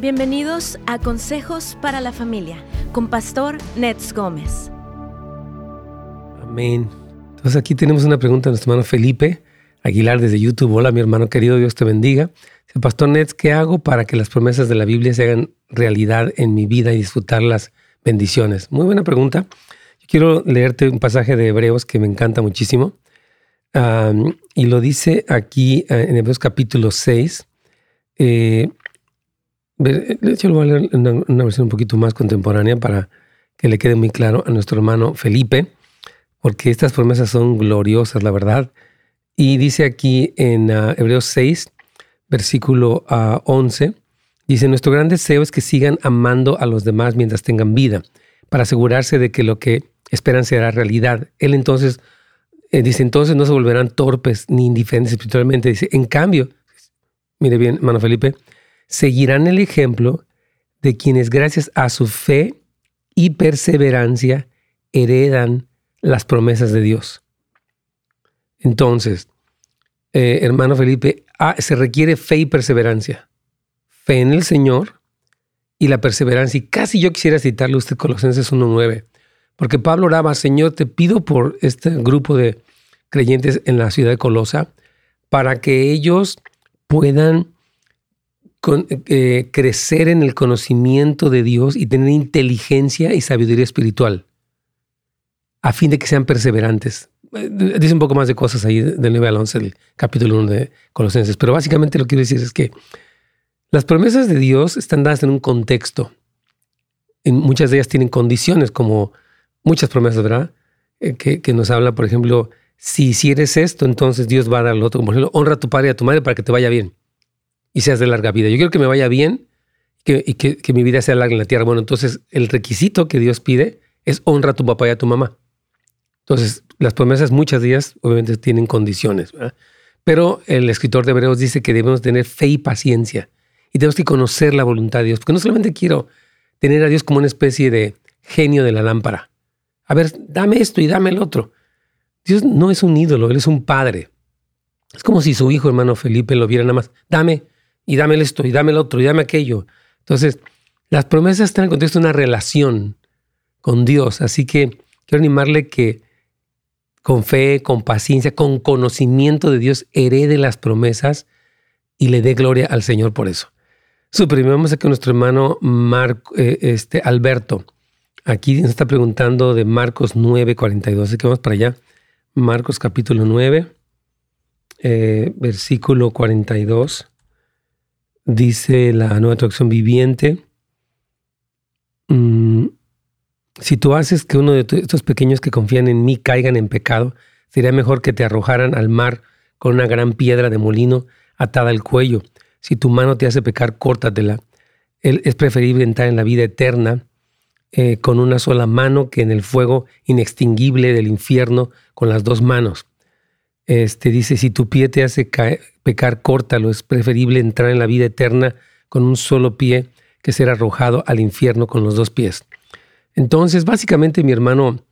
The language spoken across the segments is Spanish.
Bienvenidos a Consejos para la Familia con Pastor Nets Gómez. Amén. Entonces aquí tenemos una pregunta de nuestro hermano Felipe Aguilar desde YouTube. Hola mi hermano querido, Dios te bendiga. Pastor Nets, ¿qué hago para que las promesas de la Biblia se hagan realidad en mi vida y disfrutar las bendiciones? Muy buena pregunta. quiero leerte un pasaje de Hebreos que me encanta muchísimo. y lo dice aquí eh, en Hebreos capítulo 6. Eh, yo lo voy a leer en una, versión un poquito más contemporánea para que le quede muy claro a nuestro hermano Felipe, porque estas promesas son gloriosas, la verdad. Y dice aquí en ah, Hebreos 6, versículo 11, ah, dice, nuestro gran deseo es que sigan amando a los demás mientras tengan vida, para asegurarse de que lo que esperan será realidad. Él entonces, eh, dice, entonces no se volverán torpes ni indiferentes espiritualmente. Dice, en cambio, mire bien, hermano Felipe, seguirán el ejemplo de quienes gracias a su fe y perseverancia heredan las promesas de Dios. Entonces, eh, hermano Felipe, ah, se requiere fe y perseverancia. Fe en el Señor y la perseverancia. Y casi yo quisiera citarle a usted Colosenses 1.9, porque Pablo oraba, Señor, te pido por este grupo de creyentes en la ciudad de Colosa, para que ellos puedan eh, crecer en el conocimiento de Dios y tener inteligencia y sabiduría espiritual, a fin de que sean perseverantes. Eh, dice un poco más de cosas ahí del 9 al 11 del capítulo 1 de Colosenses, pero básicamente lo que quiero decir es que las promesas de Dios están dadas en un contexto. En muchas de ellas tienen condiciones, como muchas promesas, ¿verdad? Eh, que, que, nos habla, por ejemplo, si hicieres esto, entonces Dios va a dar lo otro. Por ejemplo, honra a tu padre y a tu madre para que te vaya bien y seas de larga vida. Yo quiero que me vaya bien y que, mi vida sea larga en la tierra. Bueno, entonces el requisito que Dios pide es honra a tu papá y a tu mamá. Entonces, las promesas muchas días obviamente tienen condiciones, pero el escritor de Hebreos dice que debemos tener fe y paciencia y tenemos que conocer la voluntad de Dios, porque no solamente quiero tener a Dios como una especie de genio de la lámpara. A ver, dame esto y dame el otro. Dios no es un ídolo, Él es un padre. Es como si su hijo, hermano Felipe, lo viera nada más. Dame, y dame esto, y dame el otro, y dame aquello. Entonces, las promesas están en contexto de una relación con Dios. Así que quiero animarle que con fe, con paciencia, con conocimiento de Dios, herede las promesas y le dé gloria al Señor por eso. Suprimimos aquí a nuestro hermano Marco, eh, este, Alberto. Aquí nos está preguntando de Marcos 9, 42. Así que vamos para allá. Marcos capítulo 9, eh, versículo 42 dice la nueva traducción viviente, mm, si tú haces que uno de estos pequeños que confían en mí caigan en pecado, sería mejor que te arrojaran al mar con una gran piedra de molino atada al cuello. Si tu mano te hace pecar, córtatela. Es preferible entrar en la vida eterna eh, con una sola mano que en el fuego inextinguible del infierno con las dos manos. Este, dice, si tu pie te hace pecar, córtalo. Es preferible entrar en la vida eterna con un solo pie que ser arrojado al infierno con los dos pies. Entonces, básicamente mi hermano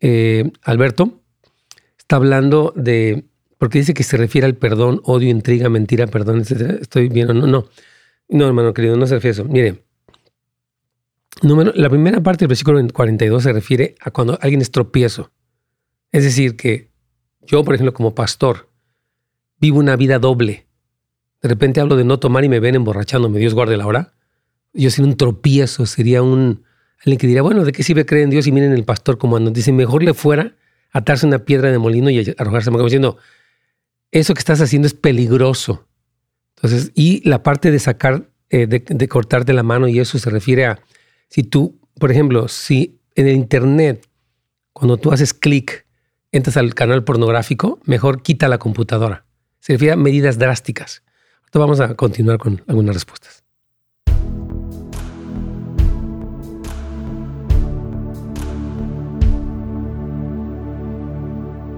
eh, Alberto está hablando de, porque dice que se refiere al perdón, odio, intriga, mentira, perdón. Estoy bien, no, no, no, hermano querido, no se refiere a eso. Mire, número, la primera parte del versículo 42 se refiere a cuando alguien es tropiezo. Es decir, que yo, por ejemplo, como pastor, vivo una vida doble. De repente hablo de no tomar y me ven emborrachándome, Dios guarde la hora. Yo sería un tropiezo, sería un... Alguien que diría, bueno, ¿de qué sirve creer en Dios y miren el pastor como anda? Dice, mejor le fuera atarse una piedra de molino y arrojarse, como diciendo, eso que estás haciendo es peligroso. Entonces, y la parte de sacar, eh, de, de cortarte la mano y eso se refiere a, si tú, por ejemplo, si en el Internet, cuando tú haces clic entras al canal pornográfico, mejor quita la computadora. Se refiere a medidas drásticas. Ahora vamos a continuar con algunas respuestas.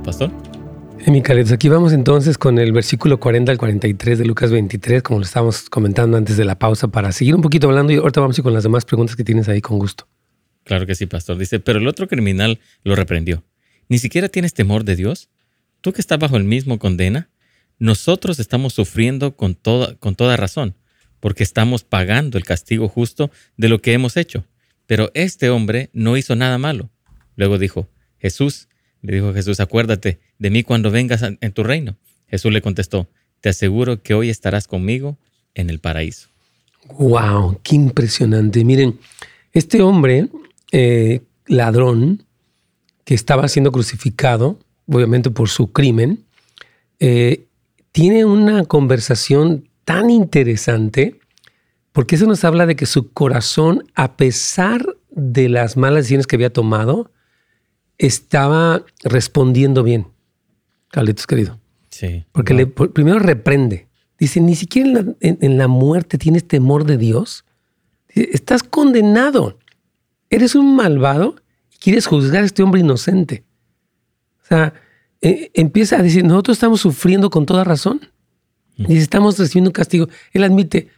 Pastor. Micaelos, aquí vamos entonces con el versículo 40 al 43 de Lucas 23, como lo estábamos comentando antes de la pausa, para seguir un poquito hablando y ahorita vamos a ir con las demás preguntas que tienes ahí con gusto. Claro que sí, pastor. Dice, pero el otro criminal lo reprendió ¿Ni siquiera tienes temor de Dios? ¿Tú que estás bajo el mismo condena? Nosotros estamos sufriendo con toda, con toda razón, porque estamos pagando el castigo justo de lo que hemos hecho. Pero este hombre no hizo nada malo. Luego dijo, Jesús, le dijo Jesús, acuérdate de mí cuando vengas en tu reino. Jesús le contestó, te aseguro que hoy estarás conmigo en el paraíso. ¡Wow! ¡Qué impresionante! Miren, este hombre, eh, ladrón, que estaba siendo crucificado, obviamente por su crimen, eh, tiene una conversación tan interesante, porque eso nos habla de que su corazón, a pesar de las malas decisiones que había tomado, estaba respondiendo bien. Carlitos, querido. Sí. Porque le, primero reprende. Dice, ni siquiera en la, muerte tienes temor de Dios. estás condenado. Eres un malvado quieres juzgar a este hombre inocente. O sea, eh, empieza a decir, nosotros estamos sufriendo con toda razón. Y estamos recibiendo un castigo. Él admite,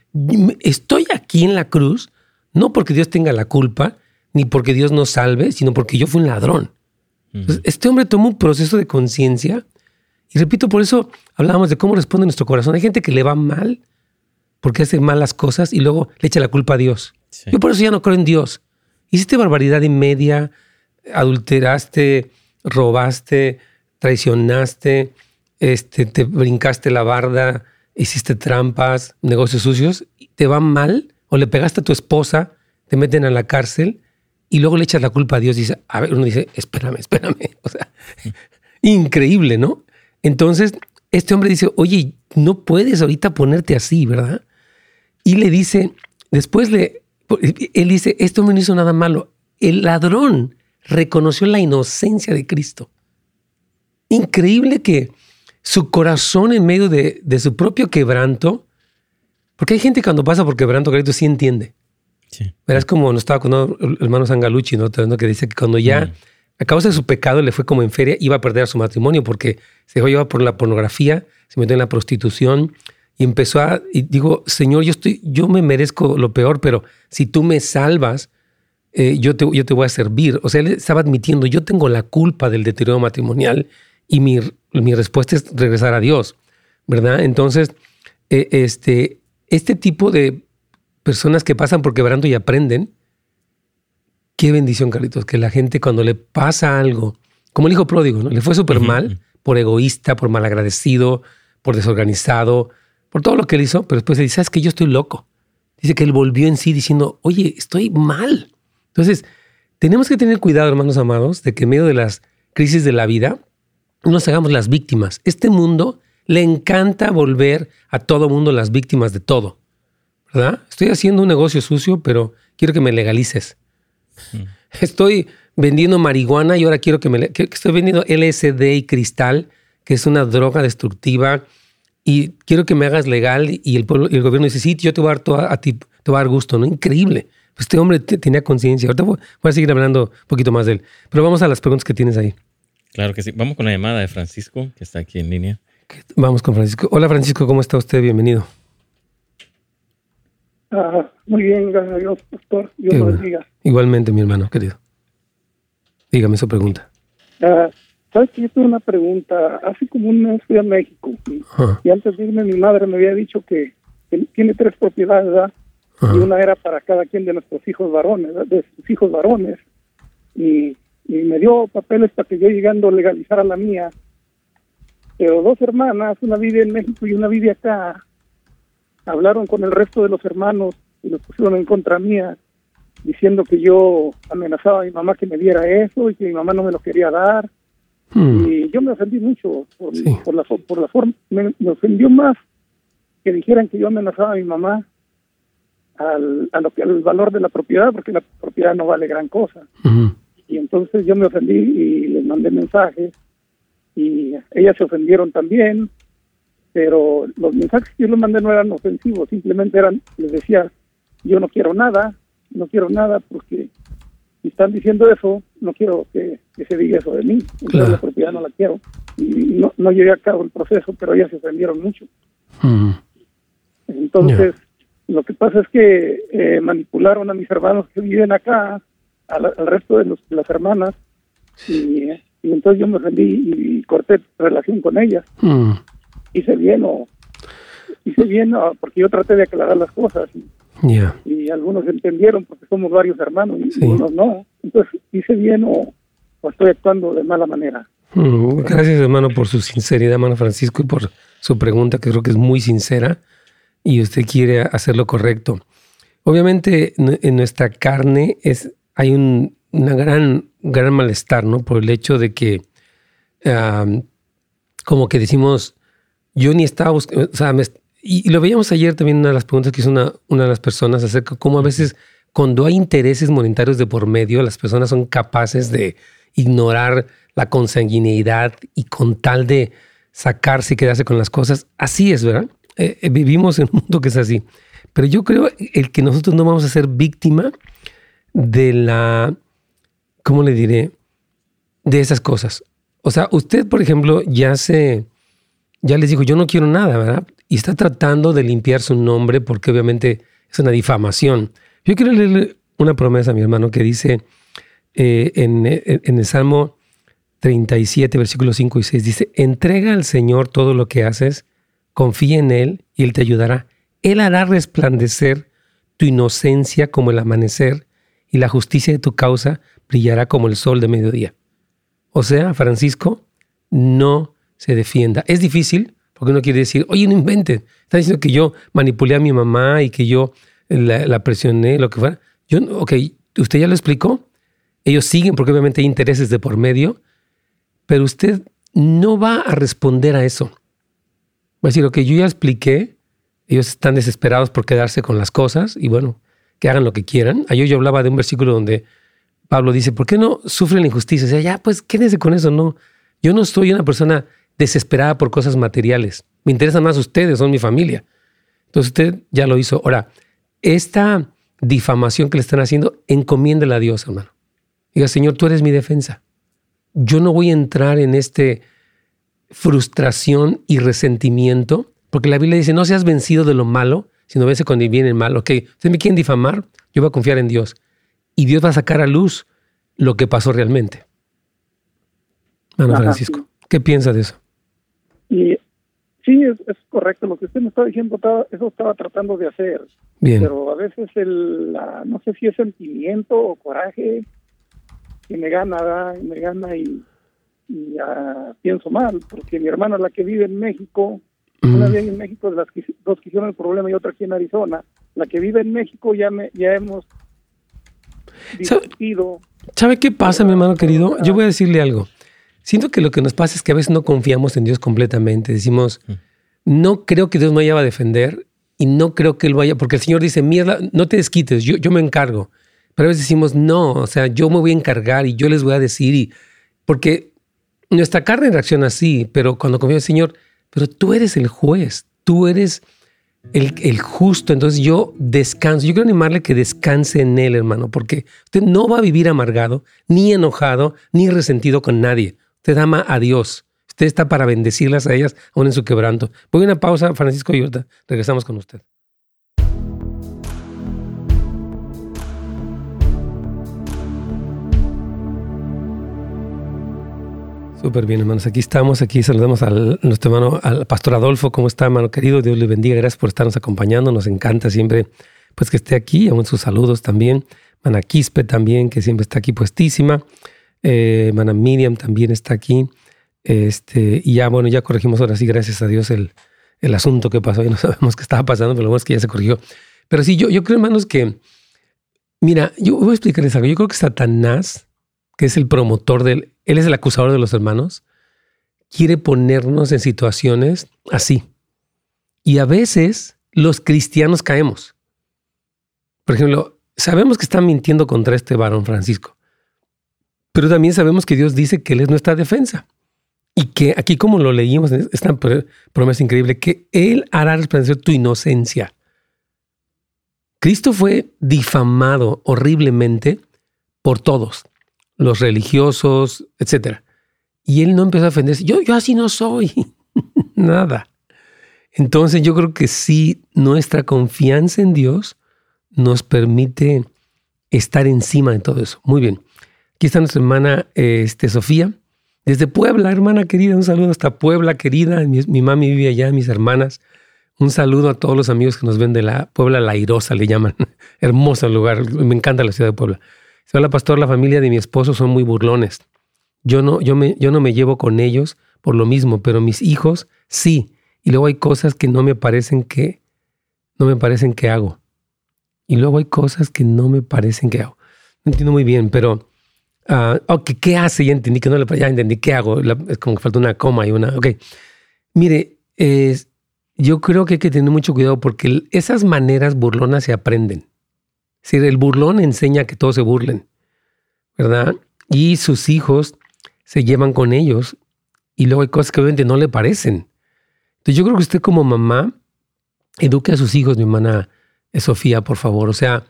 estoy aquí en la cruz, no porque Dios tenga la culpa, ni porque Dios nos salve, sino porque yo fui un ladrón. este hombre tomó un proceso de conciencia. Y repito, por eso hablábamos de cómo responde nuestro corazón. Hay gente que le va mal porque hace malas cosas y luego le echa la culpa a Dios. Yo por eso ya no creo en Dios. Hiciste barbaridad y media, adulteraste, robaste, traicionaste, este, te brincaste la barda, hiciste trampas, negocios sucios, te va mal o le pegaste a tu esposa, te meten a la cárcel y luego le echas la culpa a Dios. Dice, a uno dice, espérame, espérame. Increíble, ¿no? Entonces, este hombre dice, oye, no puedes ahorita ponerte así, ¿verdad? Y le dice, después le, él dice, este hombre no hizo nada malo. El ladrón reconoció la inocencia de Cristo. Increíble que su corazón en medio de, su propio quebranto, porque hay gente cuando pasa por quebranto, crédito sí entiende. Sí. Verás como nos estaba con el hermano Sangalucci, ¿no? Que dice que cuando ya, mm. a causa de su pecado, le fue como en feria, iba a perder su matrimonio porque se dejó llevar por la pornografía, se metió en la prostitución y empezó a, y digo, Señor, yo, estoy, yo me merezco lo peor, pero si tú me salvas, eh, yo, te, yo te voy a servir. O sea, él estaba admitiendo, yo tengo la culpa del deterioro matrimonial y mi, mi respuesta es regresar a Dios, ¿verdad? Entonces, eh, este, este tipo de personas que pasan por quebranto y aprenden, qué bendición, Carlitos, que la gente cuando le pasa algo, como el hijo pródigo, ¿no? Le fue súper mal por egoísta, por malagradecido, por desorganizado, por todo lo que él hizo, pero después se dice, ¿sabes que Yo estoy loco. Dice que él volvió en sí diciendo, oye, estoy mal. Entonces, tenemos que tener cuidado, hermanos amados, de que en medio de las crisis de la vida, no nos hagamos las víctimas. Este mundo le encanta volver a todo mundo las víctimas de todo. ¿Verdad? Estoy haciendo un negocio sucio, pero quiero que me legalices. Mm. Estoy vendiendo marihuana y ahora quiero que me... estoy vendiendo LSD y cristal, que es una droga destructiva, y quiero que me hagas legal y el, pueblo, y el gobierno dice, sí, yo te voy a dar a, ti, te voy a dar gusto, ¿no? Increíble. Pues este hombre tenía conciencia. Ahorita voy, a seguir hablando un poquito más de él. Pero vamos a las preguntas que tienes ahí. Claro que sí. Vamos con la llamada de Francisco, que está aquí en línea. Vamos con Francisco. Hola Francisco, ¿cómo está usted? Bienvenido. Ah, muy bien, gracias a Dios, pastor. Dios lo bendiga. Igualmente, mi hermano querido. Dígame su pregunta. Uh, ¿Sabes que yo tengo una pregunta? Hace como un mes fui a México y, antes de irme mi madre me había dicho que, tiene tres propiedades, ¿verdad? Y una era para cada quien de nuestros hijos varones, de sus hijos varones. Y y me dio papeles para que yo llegando legalizara la mía. Pero dos hermanas, una vive en México y una vive acá, hablaron con el resto de los hermanos y los pusieron en contra mía, diciendo que yo amenazaba a mi mamá que me diera eso y que mi mamá no me lo quería dar. Hmm. Y yo me ofendí mucho por, la, por la forma, me, ofendió más que dijeran que yo amenazaba a mi mamá al, a lo que, al valor de la propiedad, porque la propiedad no vale gran cosa. Y entonces yo me ofendí y les mandé mensajes y ellas se ofendieron también, pero los mensajes que yo les mandé no eran ofensivos, simplemente eran, les decía, yo no quiero nada, no quiero nada porque si están diciendo eso, no quiero que, se diga eso de mí, entonces la propiedad no la quiero. Y no, no llegué a cabo el proceso, pero ellas se ofendieron mucho. Entonces, lo que pasa es que eh, manipularon a mis hermanos que viven acá al, resto de, las hermanas y, entonces yo me rendí y corté relación con ellas. Mm. Hice bien o hice bien porque yo traté de aclarar las cosas. Y algunos entendieron porque somos varios hermanos y algunos no. Entonces, hice bien o, estoy actuando de mala manera. Mm, gracias, hermano, por su sinceridad, hermano Francisco, y por su pregunta, que creo que es muy sincera y usted quiere hacer lo correcto. Obviamente, en nuestra carne es, hay un una gran, gran malestar, ¿no? Por el hecho de que, como que decimos, yo ni estaba buscando, o sea, y, lo veíamos ayer también una de las preguntas que hizo una, una de las personas acerca de cómo a veces cuando hay intereses monetarios de por medio, las personas son capaces de ignorar la consanguineidad y con tal de sacarse y quedarse con las cosas. Así es, ¿verdad? Eh, eh, vivimos en un mundo que es así. Pero yo creo el que nosotros no vamos a ser víctima de la ¿cómo le diré? De esas cosas. O sea, usted, por ejemplo, ya se, ya les dijo, yo no quiero nada, ¿verdad? Y está tratando de limpiar su nombre porque obviamente es una difamación. Yo quiero leerle una promesa a mi hermano que dice eh, en, en el Salmo 37, versículos 5 y 6, dice, entrega al Señor todo lo que haces, confía en Él y Él te ayudará. Él hará resplandecer tu inocencia como el amanecer y la justicia de tu causa brillará como el sol de mediodía. O sea, Francisco, no se defienda. Es difícil porque uno quiere decir, oye, no inventen. Está diciendo que yo manipulé a mi mamá y que yo la, presioné, lo que fuera. Yo, ok, usted ya lo explicó. Ellos siguen porque obviamente hay intereses de por medio, pero usted no va a responder a eso. Va a decir, ok, yo ya expliqué, ellos están desesperados por quedarse con las cosas y bueno, que hagan lo que quieran. Ayer yo hablaba de un versículo donde Pablo dice, ¿por qué no sufren la injusticia? O ya, pues quédense con eso, no. Yo no soy una persona desesperada por cosas materiales. Me interesan más ustedes, son mi familia. Entonces usted ya lo hizo. Ahora, esta difamación que le están haciendo, encomiéndela a Dios, hermano. Diga, Señor, tú eres mi defensa. Yo no voy a entrar en este frustración y resentimiento, porque la Biblia dice, no seas vencido de lo malo, sino vence cuando viene el mal. Ok, ustedes me quieren difamar, yo voy a confiar en Dios y Dios va a sacar a luz lo que pasó realmente. Ana Francisco, ¿qué piensa de eso? Y, sí, es, correcto. Lo que usted me está diciendo, eso estaba tratando de hacer. Bien. Pero a veces, el, no sé si es sentimiento o coraje que me gana, me gana y, pienso mal, porque mi hermana, la que vive en México, una vez en México, las dos que hicieron el problema y otra aquí en Arizona, la que vive en México ya, me, ya hemos ¿Sabe qué pasa, mi hermano querido? Yo voy a decirle algo. Siento que lo que nos pasa es que a veces no confiamos en Dios completamente. Decimos, mm. no creo que Dios me vaya a defender y no creo que Él vaya, porque el Señor dice, mierda, no te desquites, yo, yo me encargo. Pero a veces decimos, no, o sea, yo me voy a encargar y yo les voy a decir, y, porque nuestra carne reacciona así, pero cuando confía en el Señor, pero tú eres el juez, tú eres el, justo. Entonces yo descanso. Yo quiero animarle que descanse en Él, hermano, porque usted no va a vivir amargado, ni enojado, ni resentido con nadie. Usted ama a Dios. Usted está para bendecirlas a ellas aún en su quebranto. Voy a una pausa, Francisco y regresamos con usted. Súper bien, hermanos. Aquí estamos, aquí saludamos a nuestro hermano, al pastor Adolfo. ¿Cómo está, hermano querido? Dios le bendiga. Gracias por estarnos acompañando. Nos encanta siempre pues que esté aquí, aún sus saludos también. Mana Quispe también, que siempre está aquí puestísima. Eh, Mana Miriam también está aquí. Este, y ya, bueno, ya corregimos ahora sí, gracias a Dios, el, el asunto que pasó. Ya no sabemos qué estaba pasando, pero lo bueno que ya se corrigió. Pero sí, yo, yo creo, hermanos, que, mira, yo voy a explicarles algo. Yo creo que Satanás, que es el promotor del, él es el acusador de los hermanos, quiere ponernos en situaciones así. Y a veces los cristianos caemos. Por ejemplo, sabemos que están mintiendo contra este varón Francisco, pero también sabemos que Dios dice que Él es nuestra defensa. Y que aquí, como lo leímos, esta promesa increíble, que Él hará resplandecer tu inocencia. Cristo fue difamado horriblemente por todos los religiosos, etc. Y él no empezó a ofenderse. Yo, yo así no soy. Nada. Entonces yo creo que sí, nuestra confianza en Dios nos permite estar encima de todo eso. Muy bien. Aquí está nuestra hermana este, Sofía, desde Puebla, hermana querida. Un saludo hasta Puebla, querida. Mi, mi mami vive allá, mis hermanas. Un saludo a todos los amigos que nos ven de la Puebla Lairosa, le llaman. Hermoso lugar. Me encanta la ciudad de Puebla. Hola, pastor, la familia de mi esposo son muy burlones. Yo no, yo, me, yo no me llevo con ellos por lo mismo, pero mis hijos sí. Y luego hay cosas que no me parecen que, no me parecen que hago. Y luego hay cosas que no me parecen que hago. No entiendo muy bien, pero Uh, ¿qué hace? Ya entendí que no le ya entendí qué hago. es como que falta una coma y una. Ok. Mire, yo creo que hay que tener mucho cuidado porque esas maneras burlonas se aprenden. Si el burlón enseña que todos se burlen, ¿verdad? Y sus hijos se llevan con ellos y luego hay cosas que obviamente no le parecen. Entonces yo creo que usted como mamá eduque a sus hijos, mi hermana Sofía, por favor. O sea,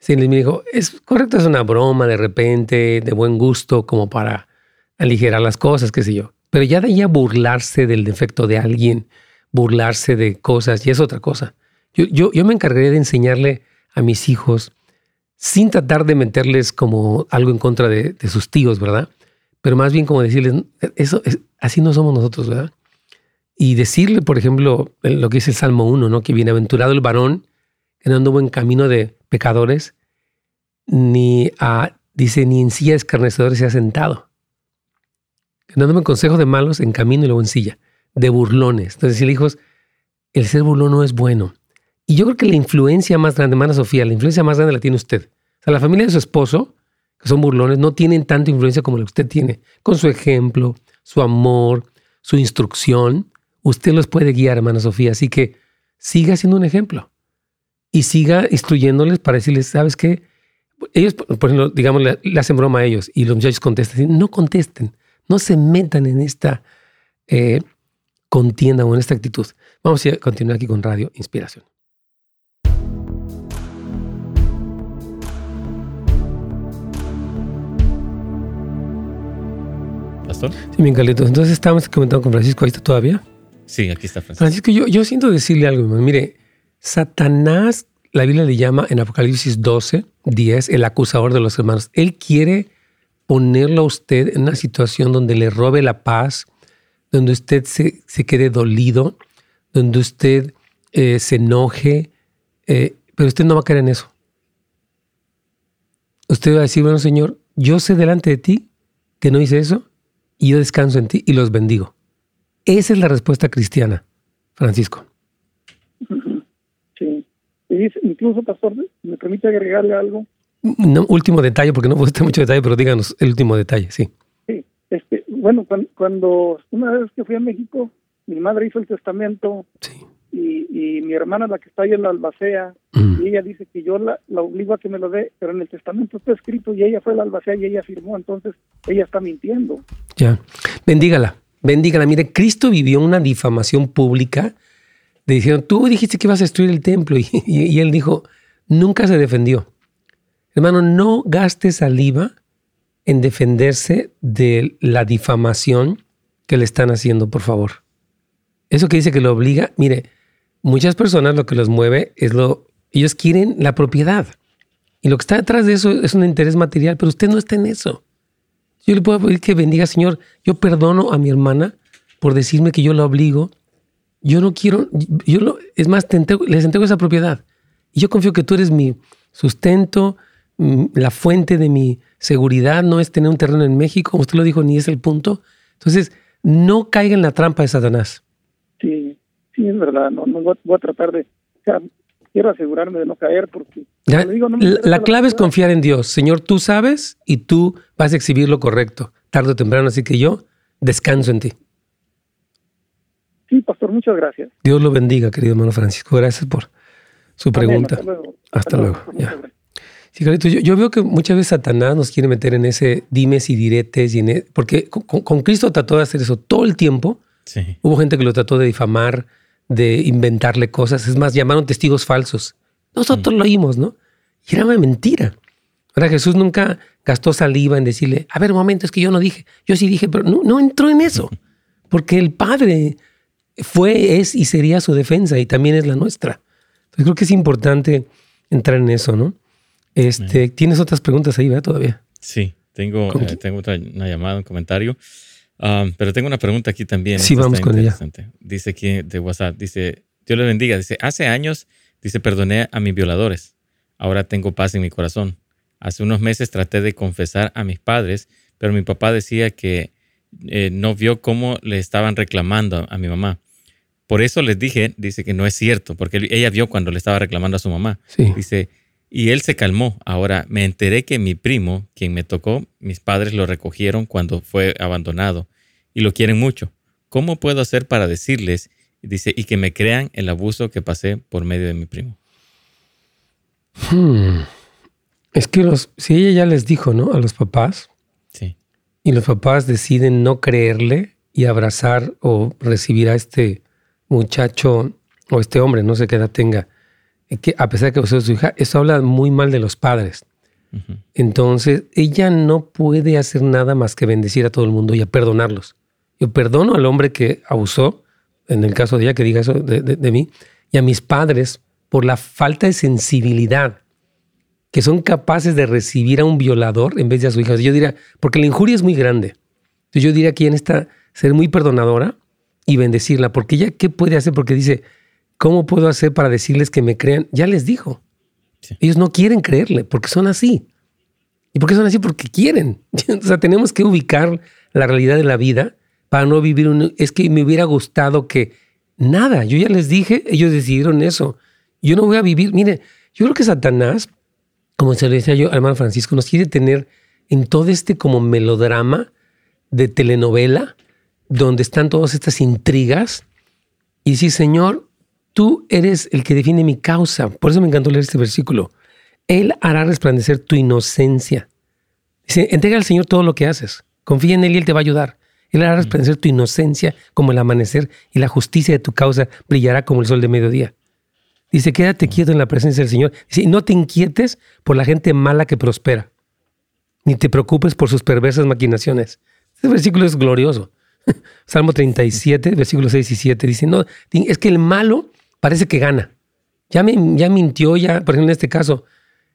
Sí, me dijo, es correcto, es una broma de repente, de buen gusto, como para aligerar las cosas, qué sé yo. Pero ya de ahí a burlarse del defecto de alguien, burlarse de cosas, y es otra cosa. Yo, yo, yo me encargaré de enseñarle a mis hijos, sin tratar de meterles como algo en contra de, sus tíos, ¿verdad? Pero más bien como decirles, eso es, así no somos nosotros, ¿verdad? Y decirle, por ejemplo, lo que dice el Salmo 1, ¿no? Que bienaventurado el varón que no anduvo en camino de pecadores, ni a, dice, ni en silla de escarnecedores se ha sentado. Dándome consejo de malos en camino y luego en silla, de burlones. Entonces, si hijos, el ser burlón no es bueno. Y yo creo que la influencia más grande, hermana Sofía, la influencia más grande la tiene usted. O sea, la familia de su esposo, que son burlones, no tienen tanta influencia como la que usted tiene. Con su ejemplo, su amor, su instrucción, usted los puede guiar, hermana Sofía. Así que siga siendo un ejemplo y siga instruyéndoles para decirles, ¿sabes qué? Ellos, por ejemplo, digamos, le, hacen broma a ellos y los muchachos contestan. No contesten, no se metan en esta eh, contienda o en esta actitud. Vamos a continuar aquí con Radio Inspiración. Sí, bien, Carlitos. Entonces estábamos comentando con Francisco, ¿ahí está todavía? Sí, aquí está Francisco. Francisco, yo, yo siento decirle algo, mire, Satanás, la Biblia le llama en Apocalipsis 12, 10, el acusador de los hermanos. Él quiere ponerlo a usted en una situación donde le robe la paz, donde usted se, quede dolido, donde usted eh, se enoje, eh, pero usted no va a caer en eso. Usted va a decir, bueno, Señor, yo sé delante de ti que no hice eso y yo descanso en ti y los bendigo. Esa es la respuesta cristiana, Francisco incluso, pastor, ¿me permite agregarle algo? No, último detalle, porque no puedo mucho detalle, pero díganos el último detalle, sí. Sí, este, bueno, cuando, una vez que fui a México, mi madre hizo el testamento y, y, mi hermana, la que está ahí en la albacea, mm. y ella dice que yo la, la, obligo a que me lo dé, pero en el testamento está escrito y ella fue a la albacea y ella firmó, entonces ella está mintiendo. Ya, bendígala, bendígala. Mire, Cristo vivió una difamación pública le dijeron, tú dijiste que ibas a destruir el templo. Y, él dijo, nunca se defendió. Hermano, no gaste saliva en defenderse de la difamación que le están haciendo, por favor. Eso que dice que lo obliga, mire, muchas personas lo que los mueve es lo, ellos quieren la propiedad. Y lo que está detrás de eso es un interés material, pero usted no está en eso. Yo le puedo pedir que bendiga, Señor, yo perdono a mi hermana por decirme que yo la obligo yo no quiero, yo lo, es más, les entrego esa propiedad. Y yo confío que tú eres mi sustento, mm, la fuente de mi seguridad, no es tener un terreno en México, usted lo dijo, ni es el punto. Entonces, no caiga en la trampa de Satanás. Sí, sí, es verdad, no, no voy, a, tratar de, o sea, quiero asegurarme de no caer porque... la, clave es confiar en Dios. Señor, tú sabes y tú vas a exhibir lo correcto, tarde o temprano, así que yo descanso en ti. Sí, pastor, muchas gracias. Dios lo bendiga, querido hermano Francisco. Gracias por su pregunta. hasta luego. Sí, yo, veo que muchas veces Satanás nos quiere meter en ese dimes y diretes, y e, porque con, Cristo trató de hacer eso todo el tiempo. Hubo gente que lo trató de difamar, de inventarle cosas. Es más, llamaron testigos falsos. Nosotros mm. lo oímos, ¿no? Y era una mentira. Ahora Jesús nunca gastó saliva en decirle, a ver, un momento, es que yo no dije, yo sí dije, pero no, no entró en eso. Porque el Padre fue, es y sería su defensa y también es la nuestra. Entonces creo que es importante entrar en eso, ¿no? Este, ¿Tienes otras preguntas ahí, ¿verdad? Todavía. Sí, tengo, eh, tengo otra, una llamada, un comentario. Um, pero tengo una pregunta aquí también. Sí, vamos con ella. Dice aquí de WhatsApp, dice, Dios le bendiga. Dice, hace años, dice, perdoné a mis violadores. Ahora tengo paz en mi corazón. Hace unos meses traté de confesar a mis padres, pero mi papá decía que eh, no vio cómo le estaban reclamando a mi mamá. Por eso les dije, dice que no es cierto, porque ella vio cuando le estaba reclamando a su mamá. Dice, y él se calmó. Ahora me enteré que mi primo, quien me tocó, mis padres lo recogieron cuando fue abandonado y lo quieren mucho. ¿Cómo puedo hacer para decirles, dice, y que me crean el abuso que pasé por medio de mi primo? Hmm. Es que los, si ella ya les dijo, ¿no? A los papás. Sí. Y los papás deciden no creerle y abrazar o recibir a este muchacho o este hombre, no sé qué edad tenga, que a pesar de que usted es su hija, eso habla muy mal de los padres. Entonces, ella no puede hacer nada más que bendecir a todo el mundo y a perdonarlos. Yo perdono al hombre que abusó, en el caso de ella que diga eso de, mí, y a mis padres por la falta de sensibilidad que son capaces de recibir a un violador en vez de a su hija. Yo diría, porque la injuria es muy grande. Entonces yo diría que en esta ser muy perdonadora y bendecirla, porque ella, ¿qué puede hacer? Porque dice, ¿Cómo puedo hacer para decirles que me crean? Ya les dijo. Ellos no quieren creerle porque son así. ¿Y por qué son así? Porque quieren. o sea, tenemos que ubicar la realidad de la vida para no vivir un... Es que me hubiera gustado que... Nada, yo ya les dije, ellos decidieron eso. Yo no voy a vivir... Mire, yo creo que Satanás, como se le decía yo al hermano Francisco, nos quiere tener en todo este como melodrama de telenovela, donde están todas estas intrigas. Y sí, Señor, Tú eres el que define mi causa. Por eso me encantó leer este versículo. Él hará resplandecer tu inocencia. Dice, entrega al Señor todo lo que haces. Confía en Él y Él te va a ayudar. Él hará resplandecer tu inocencia como el amanecer y la justicia de tu causa brillará como el sol de mediodía. Dice, quédate quieto en la presencia del Señor. Dice, no te inquietes por la gente mala que prospera, ni te preocupes por sus perversas maquinaciones. Este versículo es glorioso. Salmo 37, versículos 6 y 7 dice, no, es que el malo parece que gana. Ya, me, ya mintió, ya, por ejemplo, en este caso,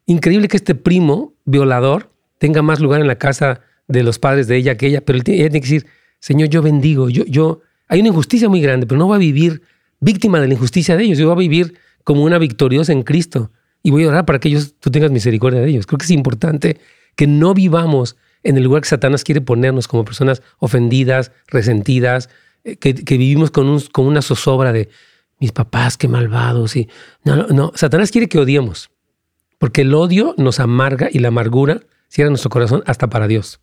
increíble que este primo violador tenga más lugar en la casa de los padres de ella que ella, pero ella tiene que decir, Señor, yo bendigo, yo, yo, hay una injusticia muy grande, pero no va a vivir víctima de la injusticia de ellos, yo voy a vivir como una victoriosa en Cristo y voy a orar para que ellos, tú tengas misericordia de ellos. Creo que es importante que no vivamos en el lugar que Satanás quiere ponernos como personas ofendidas, resentidas, eh, que, vivimos con, un, con una zozobra de, mis papás, qué malvados. Y no, no, Satanás quiere que odiemos, porque el odio nos amarga y la amargura cierra nuestro corazón hasta para Dios.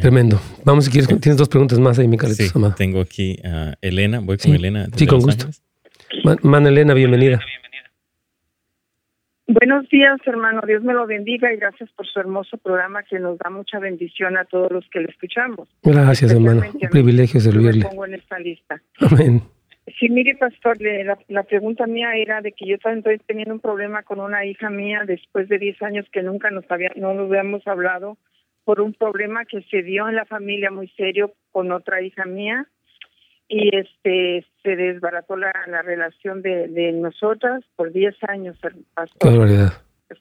Tremendo. Vamos, si quieres, tienes dos preguntas más ahí, mi sí, Tengo aquí a Elena, voy con Elena. Sí, con gusto. Man, Elena, bienvenida. Buenos días, hermano. Dios me lo bendiga y gracias por su hermoso programa que nos da mucha bendición a todos los que le escuchamos. Gracias, hermano. Un privilegio servirle. pongo en esta lista. Amén. Sí, mire, pastor, la, la, pregunta mía era de que yo estoy teniendo un problema con una hija mía después de 10 años que nunca nos había, no nos habíamos hablado por un problema que se dio en la familia muy serio con otra hija mía y este se desbarató la, la relación de, de nosotras por 10 años, pastor.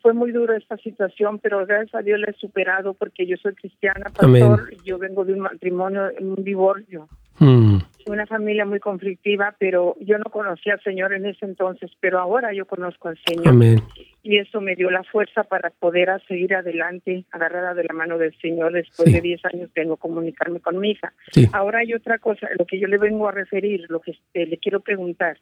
Fue muy dura esta situación, pero gracias a Dios la he superado porque yo soy cristiana, pastor, y yo vengo de un matrimonio, un divorcio. Mm. Una familia muy conflictiva, pero yo no conocía al Señor en ese entonces, pero ahora yo conozco al Señor. Amén y eso me dio la fuerza para poder seguir adelante, agarrada de la mano del Señor. Después de 10 años tengo comunicarme con mi hija. Ahora hay otra cosa, lo que yo le vengo a referir, lo que este, le quiero preguntar.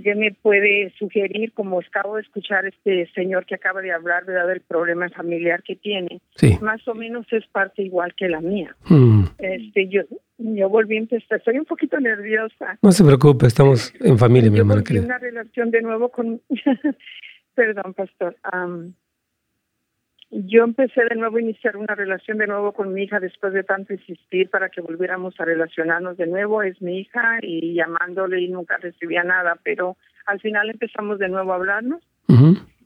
¿Qué me puede sugerir, como acabo de escuchar este señor que acaba de hablar, ¿verdad? del problema familiar que tiene? Más o menos es parte igual que la mía. Mm. Este, yo, yo volví a empezar, estoy un poquito nerviosa. No se preocupe, estamos en familia, mi hermana. Yo una relación de nuevo con Perdón, pastor. Yo empecé de nuevo a iniciar una relación de nuevo con mi hija después de tanto insistir para que volviéramos a relacionarnos de nuevo. Es mi hija y llamándole y nunca recibía nada, pero al final empezamos de nuevo a hablarnos.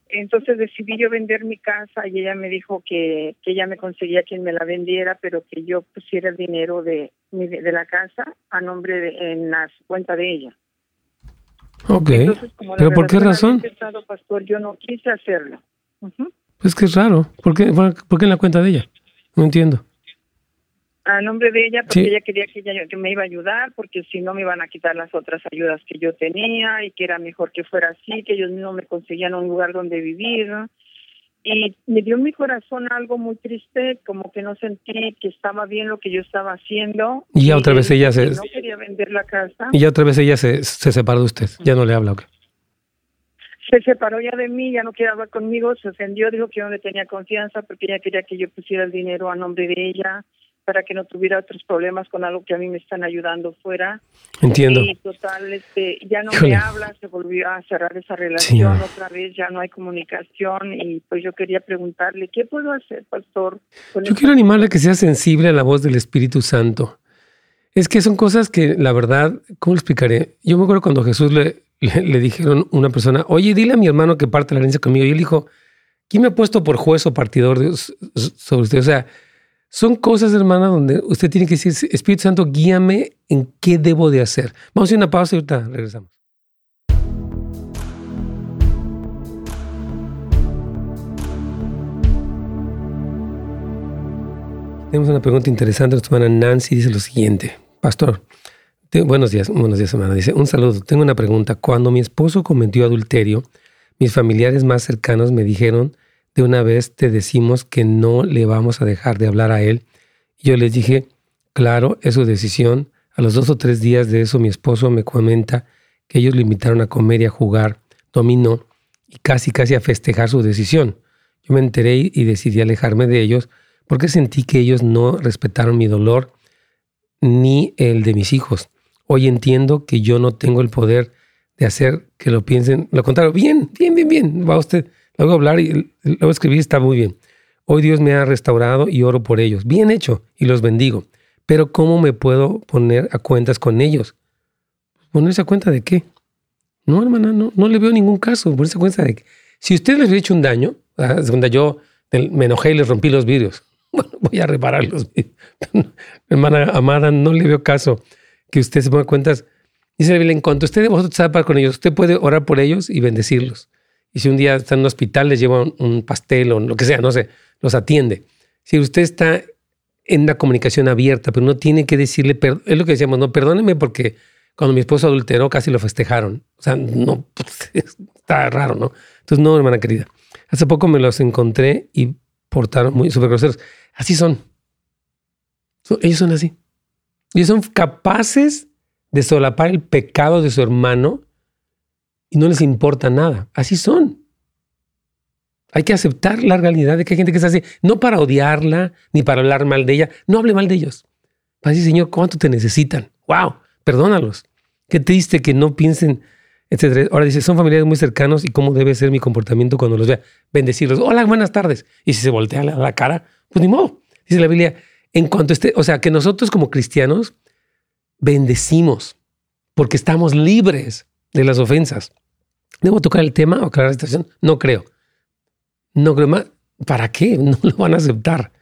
Entonces decidí yo vender mi casa y ella me dijo que, que ella me conseguía quien me la vendiera, pero que yo pusiera el dinero de, de la casa a nombre de, en la cuenta de ella. Ok. ¿Pero por qué razón? pastor, yo no quise hacerlo. Pues que es raro. ¿Por qué, ¿Por qué en la cuenta de ella? No entiendo. a nombre de ella porque ella quería que, ella, que me iba a ayudar porque si no me iban a quitar las otras ayudas que yo tenía y que era mejor que fuera así, que ellos mismos me conseguían un lugar donde vivir. Y me dio en mi corazón algo muy triste, como que no sentí que estaba bien lo que yo estaba haciendo. Y ya otra vez ella se... No quería vender la casa. Y ya otra vez ella se, se separó de usted, ya no le habla. Se separó ya de mí, ya no quiere hablar conmigo, se ofendió, dijo que no le tenía confianza porque ella quería que yo pusiera el dinero a nombre de ella para que no tuviera otros problemas con algo que a mí me están ayudando fuera. Entiendo. Y total, este, ya no me habla, se volvió a cerrar esa relación otra vez, ya no hay comunicación y pues yo quería preguntarle, ¿qué puedo hacer, pastor? Yo quiero animarle a que sea sensible a la voz del Espíritu Santo. Es que son cosas que, la verdad, ¿cómo lo explicaré? Yo me acuerdo cuando Jesús le, le, dijeron a una persona, oye, dile a mi hermano que parte la herencia conmigo. Y él dijo, ¿quién me ha puesto por juez o partidor sobre usted? O sea, son cosas, hermana, donde usted tiene que decir, Espíritu Santo, guíame en qué debo de hacer. Vamos a hacer una pausa y ahorita regresamos. Tenemos una pregunta interesante. Nuestra hermana Nancy dice lo siguiente. Pastor, buenos días, buenos días, hermana. Dice, un saludo. Tengo una pregunta. Cuando mi esposo cometió adulterio, mis familiares más cercanos me dijeron de una vez te decimos que no le vamos a dejar de hablar a él. yo les dije, claro, es su decisión. A los dos o tres días de eso mi esposo me comenta que ellos lo invitaron a comer y a jugar dominó y casi casi a festejar su decisión. Yo me enteré y decidí alejarme de ellos porque sentí que ellos no respetaron mi dolor ni el de mis hijos. Hoy entiendo que yo no tengo el poder de hacer que lo piensen lo contrario. Bien, bien, bien, bien. Va usted Luego hablar y luego escribir está muy bien. Hoy Dios me ha restaurado y oro por ellos. Bien hecho y los bendigo. Pero ¿cómo me puedo poner a cuentas con ellos? ¿Ponerse a cuenta de qué? No, hermana, no, no le veo ningún caso. Ponerse a cuenta de que si usted les hubiera hecho un daño, donde yo me enojé y les rompí los vidrios, bueno, voy a repararlos. hermana amada, no le veo caso que usted se ponga cuentas. Dice la Biblia, en cuanto usted de vosotros sabe con ellos, usted puede orar por ellos y bendecirlos y si un día está en un hospital, les lleva un, pastel o lo que sea, no sé, los atiende. Si usted está en una comunicación abierta, pero no tiene que decirle, es lo que decíamos, no, perdóneme porque cuando mi esposo adulteró casi lo festejaron. O sea, no, está raro, ¿no? Entonces, no, hermana querida. Hace poco me los encontré y portaron muy súper groseros. Así son. Ellos son así. Ellos son capaces de solapar el pecado de su hermano y no les importa nada. Así son. Hay que aceptar la realidad de que hay gente que es así, no para odiarla ni para hablar mal de ella. No hable mal de ellos. Para decir, Señor, ¿cuánto te necesitan? ¡Wow! Perdónalos. Qué triste que no piensen, etc. Ahora dice, son familiares muy cercanos y cómo debe ser mi comportamiento cuando los vea. Bendecirlos. Hola, buenas tardes. Y si se voltea la cara, pues ni modo. Dice la Biblia, en cuanto esté, o sea, que nosotros como cristianos bendecimos porque estamos libres de las ofensas. ¿Debo tocar el tema o aclarar la situación? No creo. No creo más. ¿Para qué? No lo van a aceptar.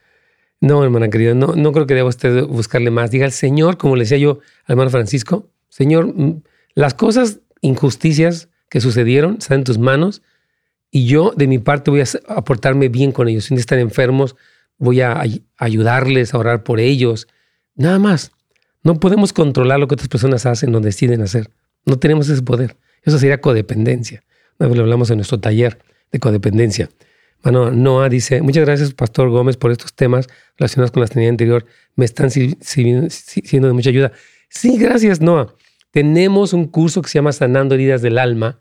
No, hermana querida, no, no creo que deba usted buscarle más. Diga al Señor, como le decía yo al hermano Francisco, Señor, mm, las cosas, injusticias que sucedieron están en tus manos y yo de mi parte voy a aportarme bien con ellos. Si están enfermos, voy a ayudarles a orar por ellos. Nada más. No podemos controlar lo que otras personas hacen o deciden hacer. No tenemos ese poder. Eso sería codependencia. Una vez lo hablamos en nuestro taller de codependencia. Bueno, Noah dice, muchas gracias, Pastor Gómez, por estos temas relacionados con la sanidad anterior. Me están siendo de mucha ayuda. Sí, gracias, Noah. Tenemos un curso que se llama Sanando Heridas del Alma,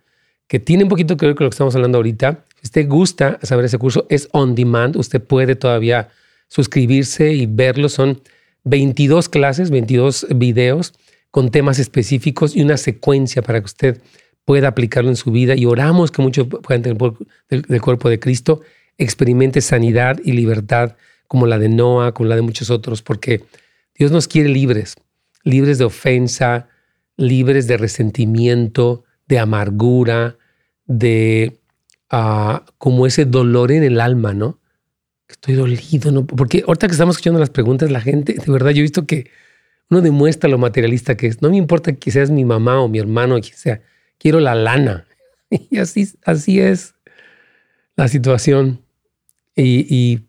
que tiene un poquito que ver con lo que estamos hablando ahorita. Si usted gusta saber ese curso, es on demand. Usted puede todavía suscribirse y verlo. Son 22 clases, 22 videos con temas específicos y una secuencia para que usted pueda aplicarlo en su vida y oramos que muchos puedan tener del, cuerpo de Cristo, experimente sanidad y libertad como la de Noah, como la de muchos otros, porque Dios nos quiere libres, libres de ofensa, libres de resentimiento, de amargura, de como ese dolor en el alma, ¿no? Estoy dolido, ¿no? Porque ahorita que estamos escuchando las preguntas, la gente, de verdad, yo he visto que uno demuestra lo materialista que es. No me importa que seas mi mamá o mi hermano o quien sea quiero la lana. Y así, así es la situación. Y,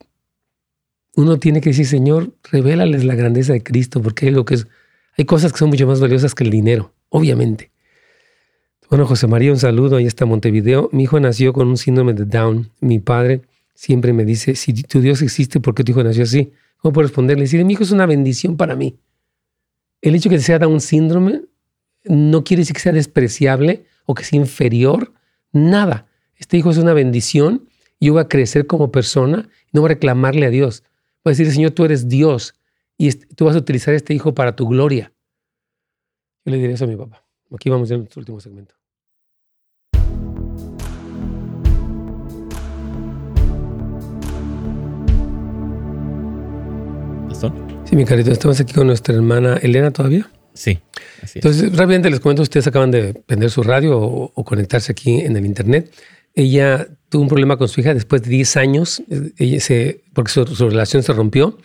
uno tiene que decir, Señor, revélales la grandeza de Cristo, porque hay, que es, hay cosas que son mucho más valiosas que el dinero, obviamente. Bueno, José María, un saludo, ahí está Montevideo. Mi hijo nació con un síndrome de Down. Mi padre siempre me dice, si tu Dios existe, ¿por qué tu hijo nació así? ¿Cómo puedo responderle? Decirle, mi hijo es una bendición para mí. El hecho de que sea Down síndrome no quiere decir que sea despreciable o que sea inferior, nada. Este hijo es una bendición yo voy a crecer como persona y no voy a reclamarle a Dios. Voy a decir, Señor, tú eres Dios y tú vas a utilizar este hijo para tu gloria. Yo le diré eso a mi papá. Aquí vamos en nuestro último segmento. Sí, mi carito, estamos aquí con nuestra hermana Elena todavía. Sí. Entonces, rápidamente les comento, ustedes acaban de prender su radio o, conectarse aquí en el Internet. Ella tuvo un problema con su hija después de 10 años, ella se, porque su, relación se rompió.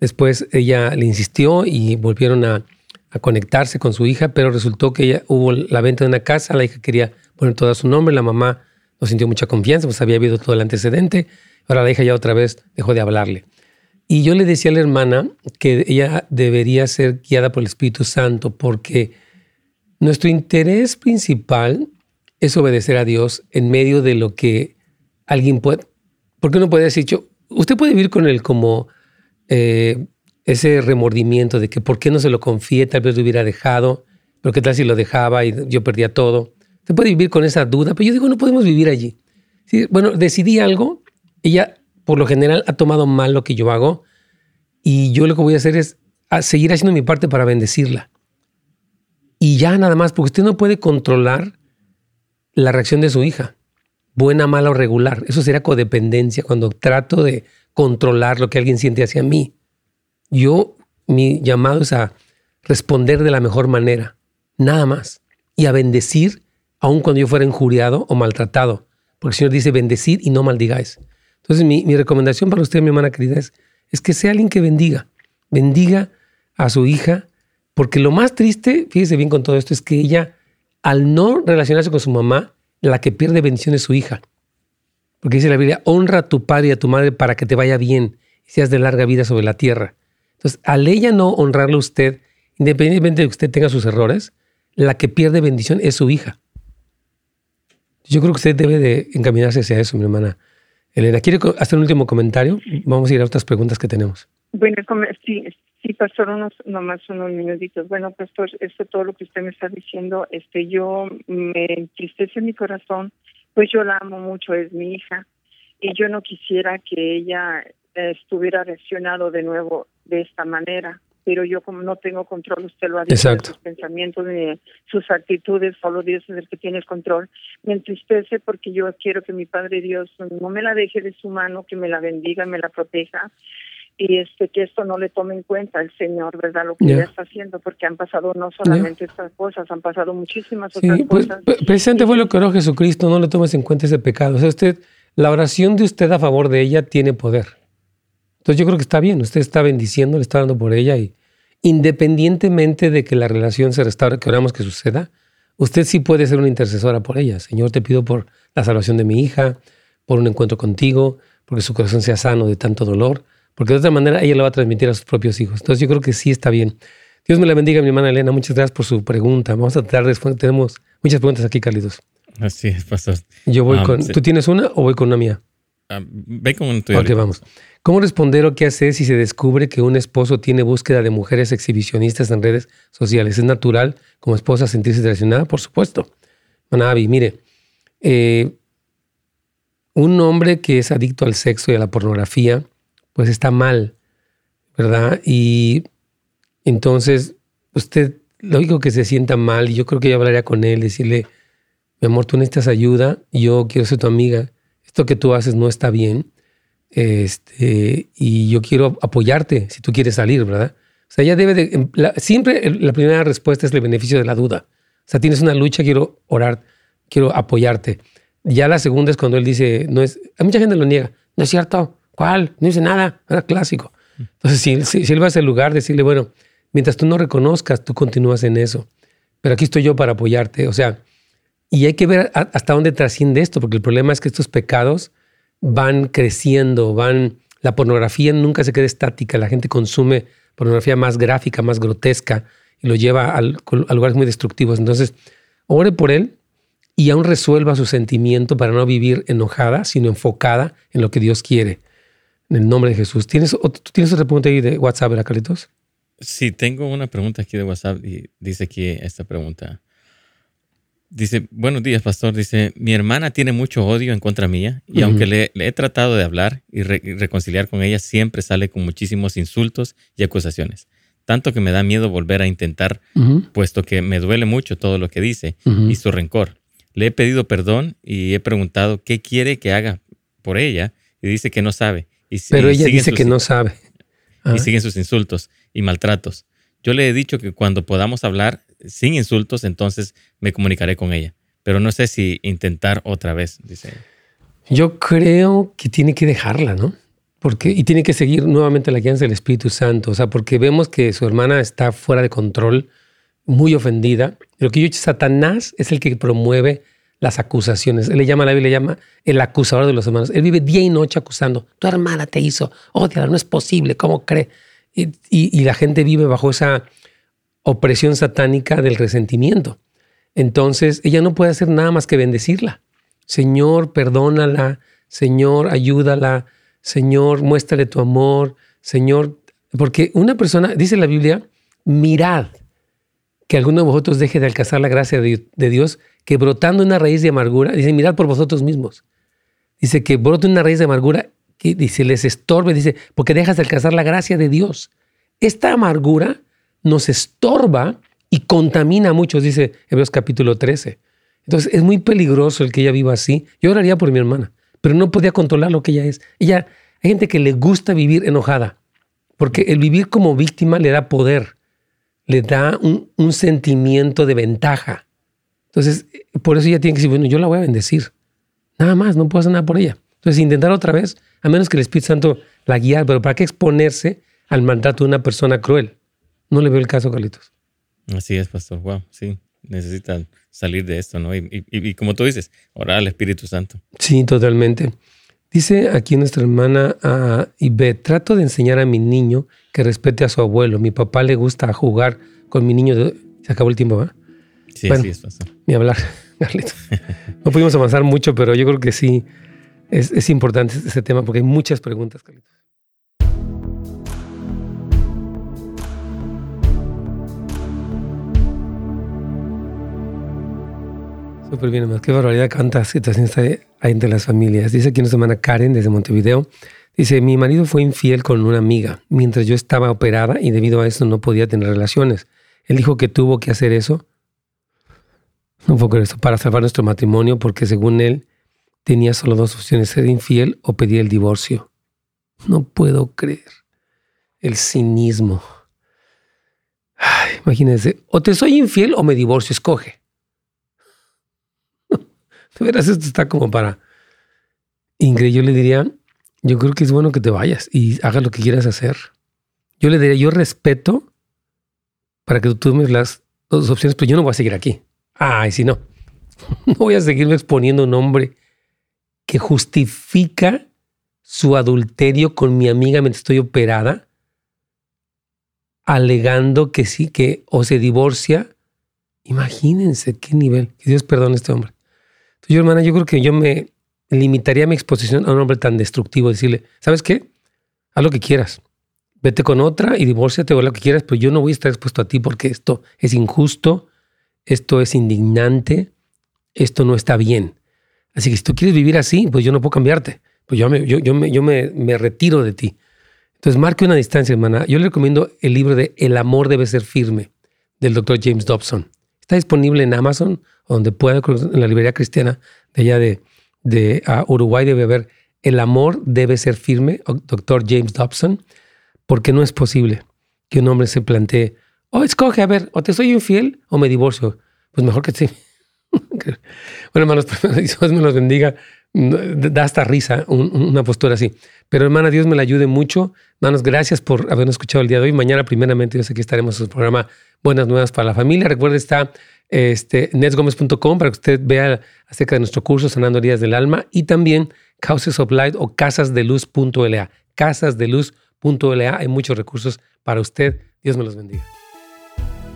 Después ella le insistió y volvieron a, a, conectarse con su hija, pero resultó que ella, hubo la venta de una casa, la hija quería poner todo su nombre, la mamá no sintió mucha confianza, pues había habido todo el antecedente, ahora la hija ya otra vez dejó de hablarle. Y yo le decía a la hermana que ella debería ser guiada por el Espíritu Santo porque nuestro interés principal es obedecer a Dios en medio de lo que alguien puede. Porque uno puede decir, yo, usted puede vivir con él como eh, ese remordimiento de que por qué no se lo confié, tal vez lo hubiera dejado, pero qué tal si lo dejaba y yo perdía todo. Usted puede vivir con esa duda, pero yo digo, no podemos vivir allí. Bueno, decidí algo, ella por lo general ha tomado mal lo que yo hago y yo lo que voy a hacer es seguir haciendo mi parte para bendecirla. Y ya nada más, porque usted no puede controlar la reacción de su hija, buena, mala o regular. Eso sería codependencia cuando trato de controlar lo que alguien siente hacia mí. Yo, mi llamado es a responder de la mejor manera, nada más, y a bendecir aun cuando yo fuera injuriado o maltratado, porque el Señor dice bendecir y no maldigáis. Entonces, mi, recomendación para usted, mi hermana querida, es, es que sea alguien que bendiga. Bendiga a su hija, porque lo más triste, fíjese bien con todo esto, es que ella, al no relacionarse con su mamá, la que pierde bendición es su hija. Porque dice la Biblia, honra a tu padre y a tu madre para que te vaya bien y seas de larga vida sobre la tierra. Entonces, al ella no honrarle a usted, independientemente de que usted tenga sus errores, la que pierde bendición es su hija. Yo creo que usted debe de encaminarse hacia eso, mi hermana. Elena, ¿quiere hacer un último comentario? Vamos a ir a otras preguntas que tenemos. Bueno, sí, sí, pastor, unos, nomás unos minutitos. Bueno, pastor, esto todo lo que usted me está diciendo, este, yo me entristece mi corazón, pues yo la amo mucho, es mi hija, y yo no quisiera que ella estuviera reaccionado de nuevo de esta manera pero yo como no tengo control, usted lo ha dicho, de sus pensamientos, de sus actitudes, solo Dios es el que tiene el control. Me entristece porque yo quiero que mi Padre Dios no me la deje de su mano, que me la bendiga, me la proteja y este que esto no le tome en cuenta el Señor, ¿verdad? Lo que ella está haciendo, porque han pasado no solamente estas cosas, han pasado muchísimas otras pues, cosas. Presente fue lo que oró Jesucristo, no le tomes en cuenta ese pecado. O sea, usted, la oración de usted a favor de ella tiene poder. Entonces yo creo que está bien, usted está bendiciendo, le está dando por ella y independientemente de que la relación se restaure, que oramos que suceda, usted sí puede ser una intercesora por ella. Señor, te pido por la salvación de mi hija, por un encuentro contigo, porque su corazón sea sano de tanto dolor, porque de otra manera ella lo va a transmitir a sus propios hijos. Entonces yo creo que sí está bien. Dios me la bendiga, mi hermana Elena. Muchas gracias por su pregunta. Vamos a tratar de Tenemos muchas preguntas aquí, Carlitos. Así es, pastor. Yo voy ah, con. ¿Tú tienes una o voy con una mía? Ah, ve con tu. Ok, vamos. ¿Cómo responder o qué hacer si se descubre que un esposo tiene búsqueda de mujeres exhibicionistas en redes sociales? ¿Es natural como esposa sentirse traicionada? Por supuesto. Manabi, mire, eh, un hombre que es adicto al sexo y a la pornografía, pues está mal, ¿verdad? Y entonces usted, lógico que se sienta mal, y yo creo que yo hablaría con él, decirle, mi amor, tú necesitas ayuda, yo quiero ser tu amiga, esto que tú haces no está bien este, y yo quiero apoyarte si tú quieres salir, ¿verdad? O sea, ella debe de, siempre la primera respuesta es el beneficio de la duda. O sea, tienes una lucha, quiero orar, quiero apoyarte. Ya la segunda es cuando él dice, no es, a mucha gente lo niega, no es cierto, ¿cuál? No dice nada, era clásico. Entonces, si, si, él va a ese lugar, decirle, bueno, mientras tú no reconozcas, tú continúas en eso, pero aquí estoy yo para apoyarte. O sea, y hay que ver hasta dónde trasciende esto, porque el problema es que estos pecados van creciendo, van, La pornografía nunca se queda estática. La gente consume pornografía más gráfica, más grotesca y lo lleva a lugares muy destructivos. Entonces, ore por él y aún resuelva su sentimiento para no vivir enojada, sino enfocada en lo que Dios quiere. En el nombre de Jesús. ¿Tienes, ¿Tú tienes otra pregunta ahí de WhatsApp, ¿verdad, Carlitos? Sí, tengo una pregunta aquí de WhatsApp y dice aquí esta pregunta. Dice, buenos días, pastor. Dice, mi hermana tiene mucho odio en contra mía y aunque le, he tratado de hablar y, reconciliar con ella, siempre sale con muchísimos insultos y acusaciones. Tanto que me da miedo volver a intentar, puesto que me duele mucho todo lo que dice y su rencor. Le he pedido perdón y he preguntado qué quiere que haga por ella y dice que no sabe. Y, Pero ella dice que no sabe. Y siguen sus insultos y maltratos. Yo le he dicho que cuando podamos hablar sin insultos, entonces me comunicaré con ella. Pero no sé si intentar otra vez, dice Yo creo que tiene que dejarla, ¿no? Porque, y tiene que seguir nuevamente la guianza del Espíritu Santo. O sea, porque vemos que su hermana está fuera de control, muy ofendida. Lo que yo he dicho, Satanás es el que promueve las acusaciones. Él le llama, la Biblia le llama el acusador de los hermanos. Él vive día y noche acusando. Tu hermana te hizo, odiala, no es posible, ¿cómo cree? Y, la gente vive bajo esa opresión satánica del resentimiento. Entonces ella no puede hacer nada más que bendecirla. Señor, perdónala. Señor, ayúdala. Señor, muéstrale tu amor. Señor, porque una persona, dice la Biblia, mirad que alguno de vosotros deje de alcanzar la gracia de, Dios, que brotando una raíz de amargura, dice, mirad por vosotros mismos. Dice que brote una raíz de amargura que dice, les estorbe, dice, porque dejas de alcanzar la gracia de Dios. Esta amargura nos estorba y contamina a muchos, dice Hebreos capítulo 13. Entonces es muy peligroso el que ella viva así. Yo oraría por mi hermana, pero no podía controlar lo que ella es. Ella, hay gente que le gusta vivir enojada, porque el vivir como víctima le da poder, le da un, un sentimiento de ventaja. Entonces, por eso ella tiene que decir, bueno, yo la voy a bendecir. Nada más, no puedo hacer nada por ella. Entonces, intentar otra vez, a menos que el Espíritu Santo la guíe, pero ¿para qué exponerse al mandato de una persona cruel? No le veo el caso, Carlitos. Así es, pastor. Wow, sí. Necesitan salir de esto, ¿no? Y, como tú dices, orar al Espíritu Santo. Sí, totalmente. Dice aquí nuestra hermana uh, Ibe, trato de enseñar a mi niño que respete a su abuelo. Mi papá le gusta jugar con mi niño. Se acabó el tiempo, ¿verdad? Sí, sí es, pastor. Ni hablar, Carlitos. No pudimos avanzar mucho, pero yo creo que sí es, importante este tema porque hay muchas preguntas, Carlitos. Súper bien, hermano. Qué barbaridad cuántas situaciones hay, hay entre las familias. Dice aquí nuestra hermana Karen desde Montevideo. Dice, mi marido fue infiel con una amiga mientras yo estaba operada y debido a eso no podía tener relaciones. Él dijo que tuvo que hacer eso, no fue eso, para salvar nuestro matrimonio porque según él tenía solo dos opciones, ser infiel o pedir el divorcio. No puedo creer. El cinismo. imagínense, o te soy infiel o me divorcio, escoge. De veras, esto está como para... Ingrid, yo le diría, yo creo que es bueno que te vayas y hagas lo que quieras hacer. Yo le diría, yo respeto para que tú tomes las dos opciones, pero yo no voy a seguir aquí. Ay, si no, no voy a seguirme exponiendo un hombre que justifica su adulterio con mi amiga mientras estoy operada, alegando que sí, que o se divorcia. Imagínense qué nivel. Que Dios perdone a este hombre. Yo, hermana, yo creo que yo me limitaría mi exposición a un hombre tan destructivo. Decirle, ¿sabes qué? Haz lo que quieras. Vete con otra y divórciate o lo que quieras, pero yo no voy a estar expuesto a ti porque esto es injusto, esto es indignante, esto no está bien. Así que si tú quieres vivir así, pues yo no puedo cambiarte. Pues yo me, yo, yo me retiro de ti. Entonces marque una distancia, hermana. Yo le recomiendo el libro de El amor debe ser firme, del doctor James Dobson. Está disponible en Amazon, donde pueda, en la librería cristiana de allá de, de Uruguay debe haber El amor debe ser firme, doctor James Dobson, porque no es posible que un hombre se plantee, oh, escoge, a ver, o te soy infiel o me divorcio. Pues mejor que sí bueno, hermanos, Dios me los bendiga. Da hasta risa una postura así. Pero hermana, Dios me la ayude mucho. Hermanos, gracias por habernos escuchado el día de hoy. Mañana, primeramente, yo sé que estaremos en su programa Buenas Nuevas para la Familia. Recuerde, está este, netsgomez.com para que usted vea acerca de nuestro curso Sanando Heridas del Alma y también Houses of Light o casasdeluz.la casasdeluz.la. Hay muchos recursos para usted. Dios me los bendiga.